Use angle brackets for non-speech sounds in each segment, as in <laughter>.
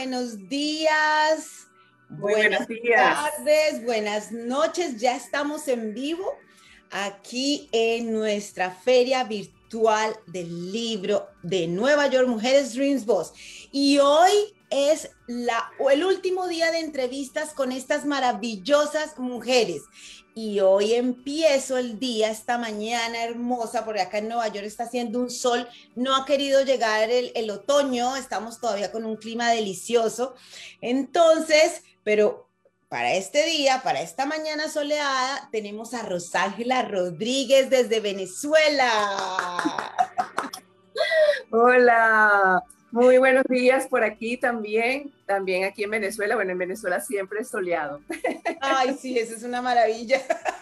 buenos días. buenas tardes, buenas noches. Ya estamos en vivo aquí en nuestra feria virtual del libro de Nueva York, Mujeres Dreams Boss. Y hoy es la, el último día de entrevistas con estas maravillosas mujeres. Y hoy empiezo el día, esta mañana hermosa, porque acá en Nueva York está haciendo un sol, no ha querido llegar el, otoño, estamos todavía con un clima delicioso. Entonces, pero para este día, para esta mañana soleada, tenemos a Rosángela Rodríguez desde Venezuela. <laughs> Hola, muy buenos días por aquí también, también aquí en Venezuela. Bueno, en Venezuela siempre es soleado. Ay, sí, eso es una maravilla. <laughs>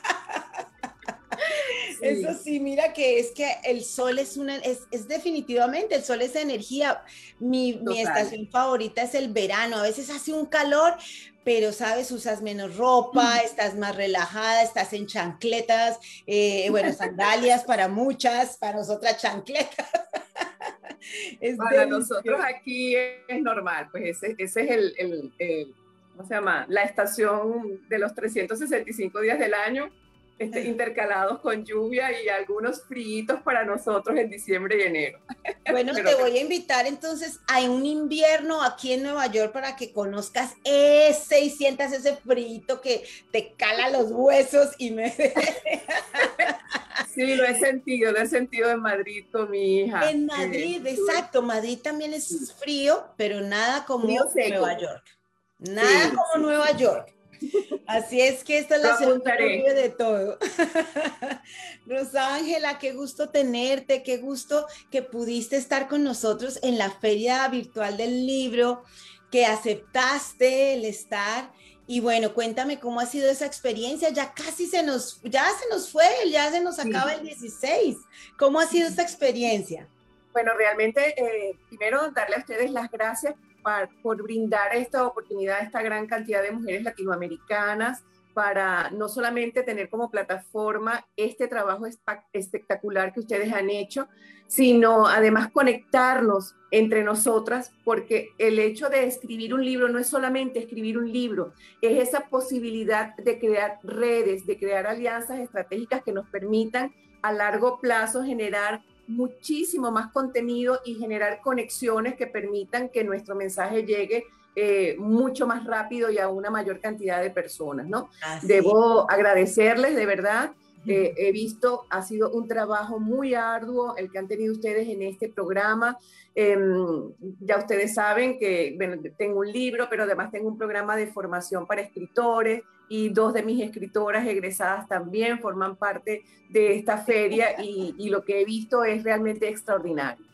Eso sí, mira que es que el sol es una, es, es definitivamente, el sol es energía. Mi, mi, estación favorita es el verano. A veces hace un calor, pero sabes, usas menos ropa, <laughs> estás más relajada, estás en chancletas, eh, bueno, sandalias para muchas, para nosotras chancletas. <laughs> Para nosotros aquí es normal, pues ese, ese es el, el, ¿cómo se llama? La estación de los 365 días del año, este, intercalados con lluvia y algunos fríos para nosotros en diciembre y enero. <laughs> Bueno, te voy a invitar entonces a un invierno aquí en Nueva York para que conozcas ese y sientas ese frío que te cala los huesos y me... <laughs> Sí, lo he sentido, lo he sentido en Madrid con mi hija. En Madrid, exacto. Madrid también es frío, pero nada como Nueva York. Nada como Nueva York. Así es que esta es la segunda de todo. <laughs> Rosángela, qué gusto tenerte, qué gusto que pudiste estar con nosotros en la feria virtual del libro, que aceptaste el estar y bueno, cuéntame cómo ha sido esa experiencia. Ya casi se nos, ya se nos fue, ya se nos acaba el 16. ¿Cómo ha sido esta experiencia? Bueno, realmente, eh, primero darle a ustedes las gracias por brindar esta oportunidad a esta gran cantidad de mujeres latinoamericanas para no solamente tener como plataforma este trabajo espectacular que ustedes han hecho, sino además conectarnos entre nosotras, porque el hecho de escribir un libro no es solamente escribir un libro, es esa posibilidad de crear redes, de crear alianzas estratégicas que nos permitan a largo plazo generar muchísimo más contenido y generar conexiones que permitan que nuestro mensaje llegue eh, mucho más rápido y a una mayor cantidad de personas, ¿no? Debo agradecerles de verdad. He visto, ha sido un trabajo muy arduo el que han tenido ustedes en este programa. Em, ya ustedes saben que tengo un libro, pero además tengo un programa de formación para escritores y dos de mis escritoras egresadas también forman parte de esta feria y lo que he visto es realmente extraordinario.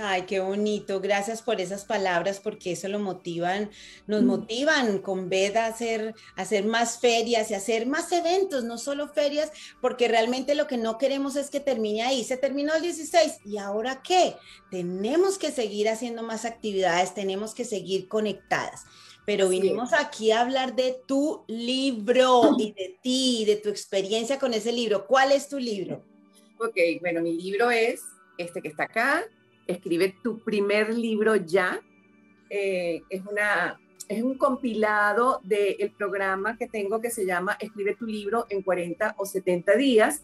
Ay, qué bonito. Gracias por esas palabras, porque eso lo motivan, nos mm. motivan con Beth a hacer, hacer más ferias y hacer más eventos, no solo ferias, porque realmente lo que no queremos es que termine ahí. Se terminó el 16 y ahora qué? Tenemos que seguir haciendo más actividades, tenemos que seguir conectadas. Pero vinimos aquí a hablar de tu libro <clears throat> y de ti, de tu experiencia con ese libro. ¿Cuál es tu libro? Ok, bueno, mi libro es este que está acá, escribe tu primer libro ya. Eh, es, una, es un compilado del programa que tengo que se llama Escribe tu libro en 40 o 70 días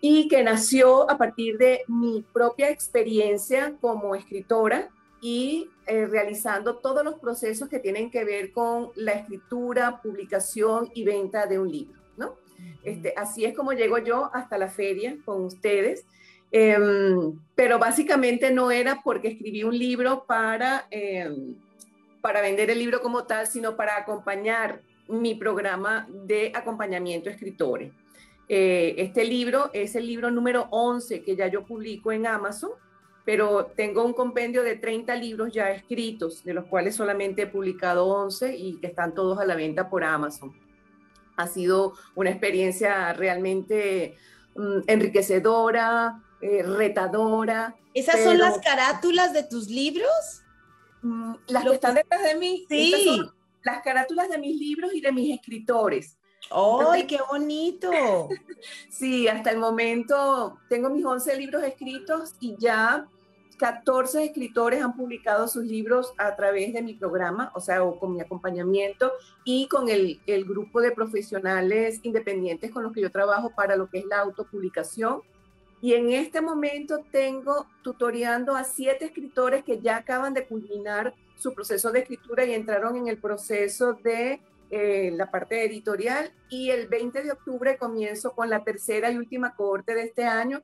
y que nació a partir de mi propia experiencia como escritora y eh, realizando todos los procesos que tienen que ver con la escritura, publicación y venta de un libro. ¿no? Este, así es como llego yo hasta la feria con ustedes. Em, pero básicamente no era porque escribí un libro para, em, para vender el libro como tal, sino para acompañar mi programa de acompañamiento a escritores. Eh, este libro es el libro número 11 que ya yo publico en Amazon, pero tengo un compendio de 30 libros ya escritos, de los cuales solamente he publicado 11 y que están todos a la venta por Amazon. Ha sido una experiencia realmente mm, enriquecedora, eh, retadora. ¿Esas son las carátulas de tus libros? Mm, las que están detrás de mí. Sí. las carátulas de mis libros y de mis escritores. ¡Ay, qué bonito! <laughs> sí, hasta el momento tengo mis 11 libros escritos y ya 14 escritores han publicado sus libros a través de mi programa, o sea, o con mi acompañamiento y con el, el grupo de profesionales independientes con los que yo trabajo para lo que es la autopublicación. Y en este momento tengo tutoreando a siete escritores que ya acaban de culminar su proceso de escritura y entraron en el proceso de eh, la parte editorial. Y el 20 de octubre comienzo con la tercera y última cohorte de este año,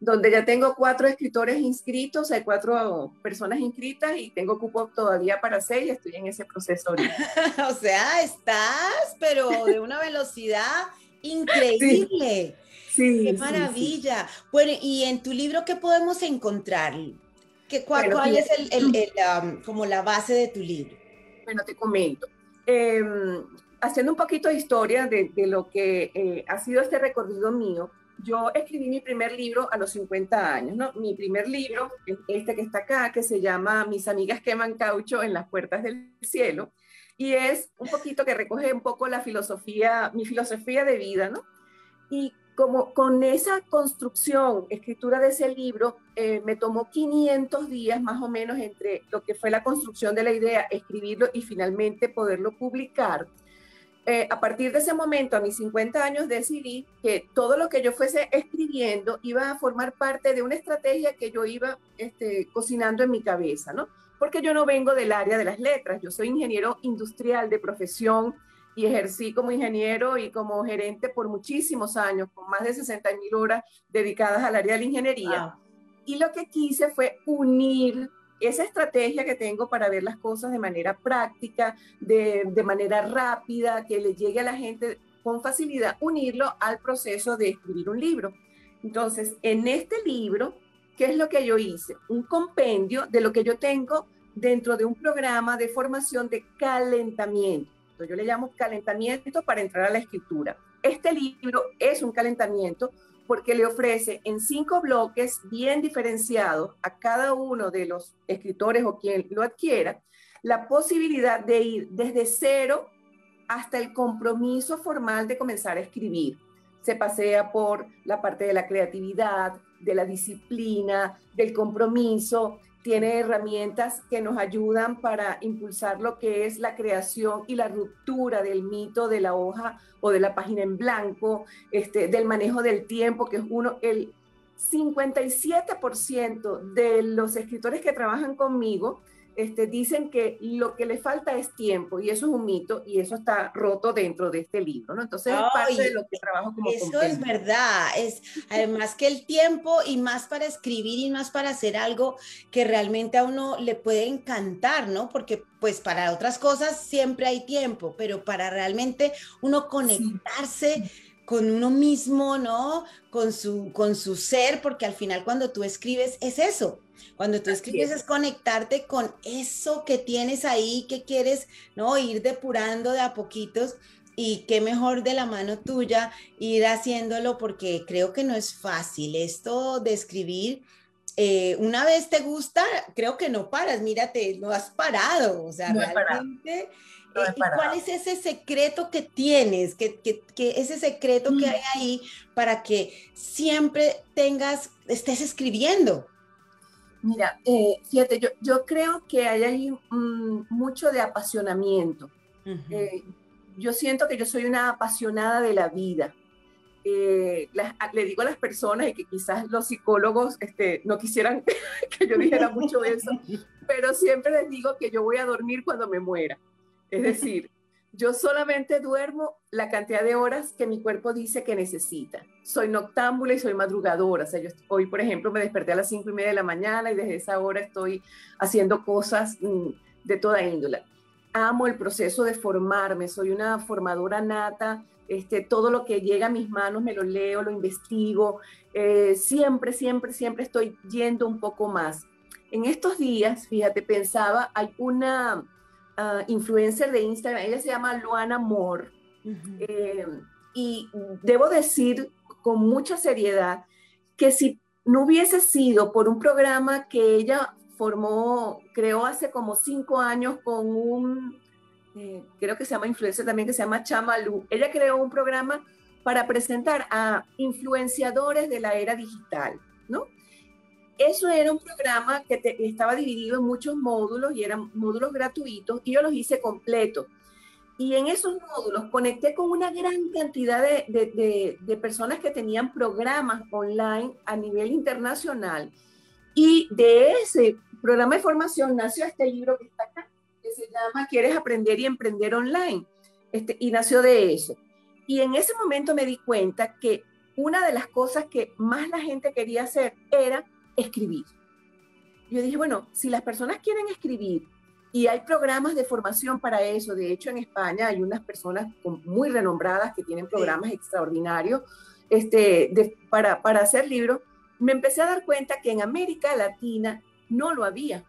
donde ya tengo cuatro escritores inscritos, hay cuatro personas inscritas y tengo cupo todavía para seis, estoy en ese proceso <laughs> o sea, estás, pero de una velocidad <laughs> increíble. Sí. Qué maravilla. Bueno, y en tu libro, ¿qué podemos encontrar? ¿Qué, cuál, es el, um, como la base de tu libro? Bueno, te comento. Em, haciendo un poquito de historia de, de lo que eh, ha sido este recorrido mío, yo escribí mi primer libro a los 50 años, ¿no? Mi primer libro, este que está acá, que se llama Mis amigas queman caucho en las puertas del cielo, y es un poquito que recoge un poco la filosofía, mi filosofía de vida, ¿no? Y como con esa construcción, escritura de ese libro, eh, me tomó 500 días más o menos entre lo que fue la construcción de la idea, escribirlo y finalmente poderlo publicar. Eh, a partir de ese momento, a mis 50 años, decidí que todo lo que yo fuese escribiendo iba a formar parte de una estrategia que yo iba este, cocinando en mi cabeza, ¿no? Porque yo no vengo del área de las letras, yo soy ingeniero industrial de profesión y ejercí como ingeniero y como gerente por muchísimos años, con más de 60 mil horas dedicadas al área de la ingeniería. Y lo que quise fue unir esa estrategia que tengo para ver las cosas de manera práctica, de, manera rápida, que le llegue a la gente con facilidad, unirlo al proceso de escribir un libro. Entonces, en este libro, ¿qué es lo que yo hice? Un compendio de lo que yo tengo dentro de un programa de formación de calentamiento. Yo le llamo calentamiento para entrar a la escritura. Este libro es un calentamiento porque le ofrece en cinco bloques bien diferenciados a cada uno de los escritores o quien lo adquiera la posibilidad de ir desde cero hasta el compromiso formal de comenzar a escribir. Se pasea por la parte de la creatividad, de la disciplina, del compromiso, tiene herramientas que nos ayudan para impulsar lo que es la creación y la ruptura del mito de la hoja o de la página en blanco, este, del manejo del tiempo, que es uno, el 57% de los escritores que trabajan conmigo este, dicen que lo que le falta es tiempo y eso es un mito y eso está roto dentro de este libro, ¿no? Entonces es parte de lo que trabajo como Eso es verdad, es además que el tiempo y más para escribir y más para hacer algo que realmente a uno le puede encantar, ¿no? Porque pues para otras cosas siempre hay tiempo, pero para realmente uno conectarse con uno mismo, ¿no? Con su, con su ser, porque al final cuando tú escribes es eso. Cuando tú escribes es. conectarte con eso que tienes ahí, que quieres, ¿no? Ir depurando de a poquitos y qué mejor de la mano tuya ir haciéndolo porque creo que no es fácil esto de escribir. Eh, una vez te gusta, creo que no paras, mírate, no has parado, o sea, realmente ¿Y cuál es ese secreto que tienes? ¿Qué, ese secreto que mm. hay ahí para que siempre tengas, estés escribiendo? Mira, eh, fíjate, yo, yo creo que hay ahí mm, mucho de apasionamiento. Eh, yo siento que yo soy una apasionada de la vida. Eh, le digo a las personas y que quizás los psicólogos este, no quisieran <laughs> que yo dijera mucho eso, pero siempre les digo que yo voy a dormir cuando me muera. Es decir, yo solamente duermo la cantidad de horas que mi cuerpo dice que necesita. Soy noctámbula y soy madrugadora. O hoy, por ejemplo, me desperté a las cinco y media de la mañana y desde esa hora estoy haciendo cosas mm, de toda índole. Amo el proceso de formarme, soy una formadora nata. Este, todo lo que llega a mis manos me lo leo, lo investigo. Eh, siempre, siempre, siempre estoy yendo un poco más. En estos días, fíjate, pensaba, hay una, Ah, influencer de Instagram, ella se llama Luana Moore. Eh, y debo decir con mucha seriedad que si no hubiese sido por un programa que ella formó, creó hace como cinco años con un, eh, creo que se llama influencer también, que se llama Chamalu, ella creó un programa para presentar a influenciadores de la era digital, ¿no? eso era un programa que estaba dividido en muchos módulos y eran módulos gratuitos y yo los hice completos. Y en esos módulos conecté con una gran cantidad de, de, de, personas que tenían programas online a nivel internacional. Y de ese programa de formación nació este libro que está se llama ¿Quieres aprender y emprender online? Este, y nació de eso. Y en ese momento me di cuenta que una de las cosas que más la gente quería hacer era escribir. Yo dije, bueno, si las personas quieren escribir y hay programas de formación para eso, de hecho en España hay unas personas muy renombradas que tienen programas extraordinarios este, para, para hacer libros, me empecé a dar cuenta que en América Latina no lo había.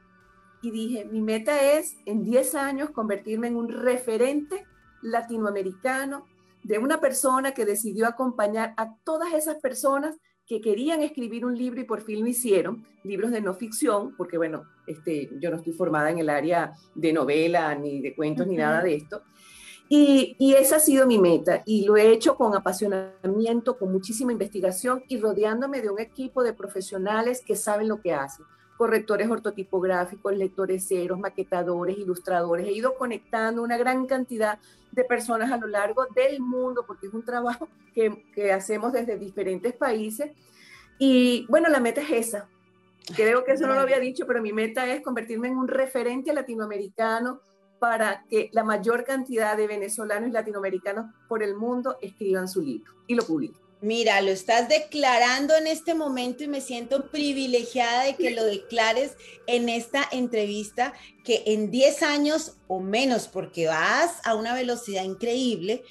Y dije, mi meta es en 10 años convertirme en un referente latinoamericano de una persona que decidió acompañar a todas esas personas que querían escribir un libro y por fin lo hicieron, libros de no ficción, porque bueno, este, yo no estoy formada en el área de novela, ni de cuentos, ni nada de esto. Y, y, esa ha sido mi meta y lo he hecho con apasionamiento, con muchísima investigación y rodeándome de un equipo de profesionales que saben lo que hacen. Correctores ortotipográficos, lectores ceros, maquetadores, ilustradores. He ido conectando una gran cantidad de personas a lo largo del mundo porque es un trabajo que, que hacemos desde diferentes países. Y bueno, la meta es esa. Creo que eso no lo había dicho, pero mi meta es convertirme en un referente latinoamericano para que la mayor cantidad de venezolanos y latinoamericanos por el mundo escriban su libro y lo publiquen. Mira, lo estás declarando en este momento y me siento privilegiada de que lo declares en esta entrevista, que en 10 años o menos, porque vas a una velocidad increíble,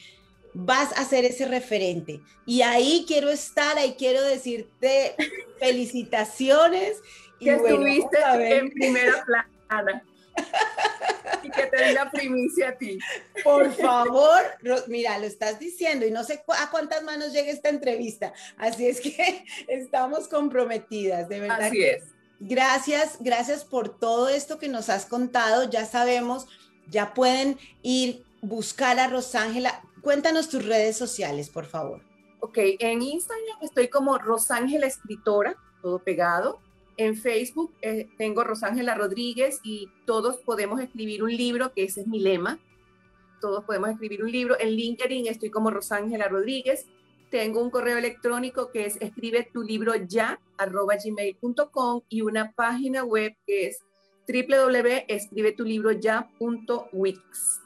vas a ser ese referente. Y ahí quiero estar, ahí quiero decirte felicitaciones. Y que estuviste en primera plana <laughs> y que te dé la primicia a ti. Por favor, mira, lo estás diciendo y no sé a cuántas manos llega esta entrevista, así es que <laughs> estamos comprometidas, de verdad. Así es. Gracias, gracias por todo esto que nos has contado, ya sabemos, ya pueden ir buscar a Rosángela. Cuéntanos tus redes sociales, por favor. Ok, en Instagram estoy como Rosángela Escritora, todo pegado. En Facebook eh, tengo Rosángela Rodríguez y todos podemos escribir un libro, que ese es mi lema. Todos podemos escribir un libro. En LinkedIn estoy como Rosángela Rodríguez. Tengo un correo electrónico que es escribe tu libro ya gmail.com y una página web que es www.escribetulibroya.wix.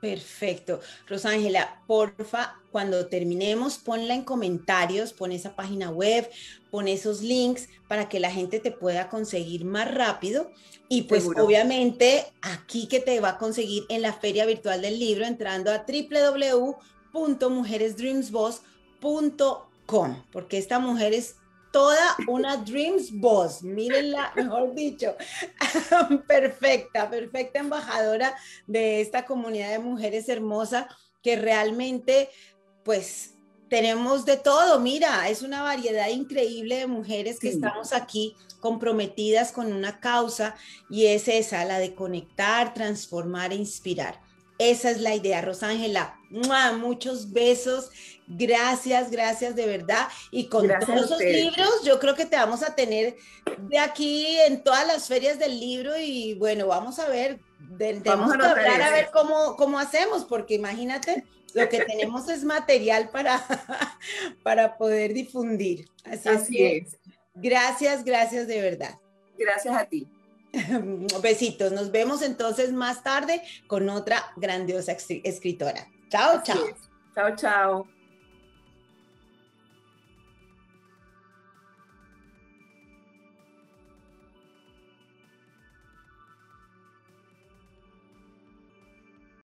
Perfecto. Rosángela, porfa, cuando terminemos, ponla en comentarios, pon esa página web, pon esos links para que la gente te pueda conseguir más rápido. Y pues obviamente aquí que te va a conseguir en la feria virtual del libro entrando a www.mujeresdreamsboss.com, porque esta mujer es toda una Dreams Boss, mírenla, <laughs> mejor dicho, <laughs> perfecta, perfecta embajadora de esta comunidad de mujeres hermosas que realmente, pues, tenemos de todo, mira, es una variedad increíble de mujeres que estamos aquí comprometidas con una causa y es esa, la de conectar, transformar e inspirar. Esa es la idea, Rosángela. Muchos besos. Gracias, gracias de verdad. Y con todos esos libros, yo creo que te vamos a tener de aquí en todas las ferias del libro y bueno, vamos a ver, vamos a, hablar a ver cómo, cómo hacemos, porque imagínate, lo que tenemos es material para, <laughs> para poder difundir. Así, es. Gracias, gracias de verdad. Gracias a ti. <laughs> Besitos. Nos vemos entonces más tarde con otra grandiosa escritora. Chao, chao. Chao, chao.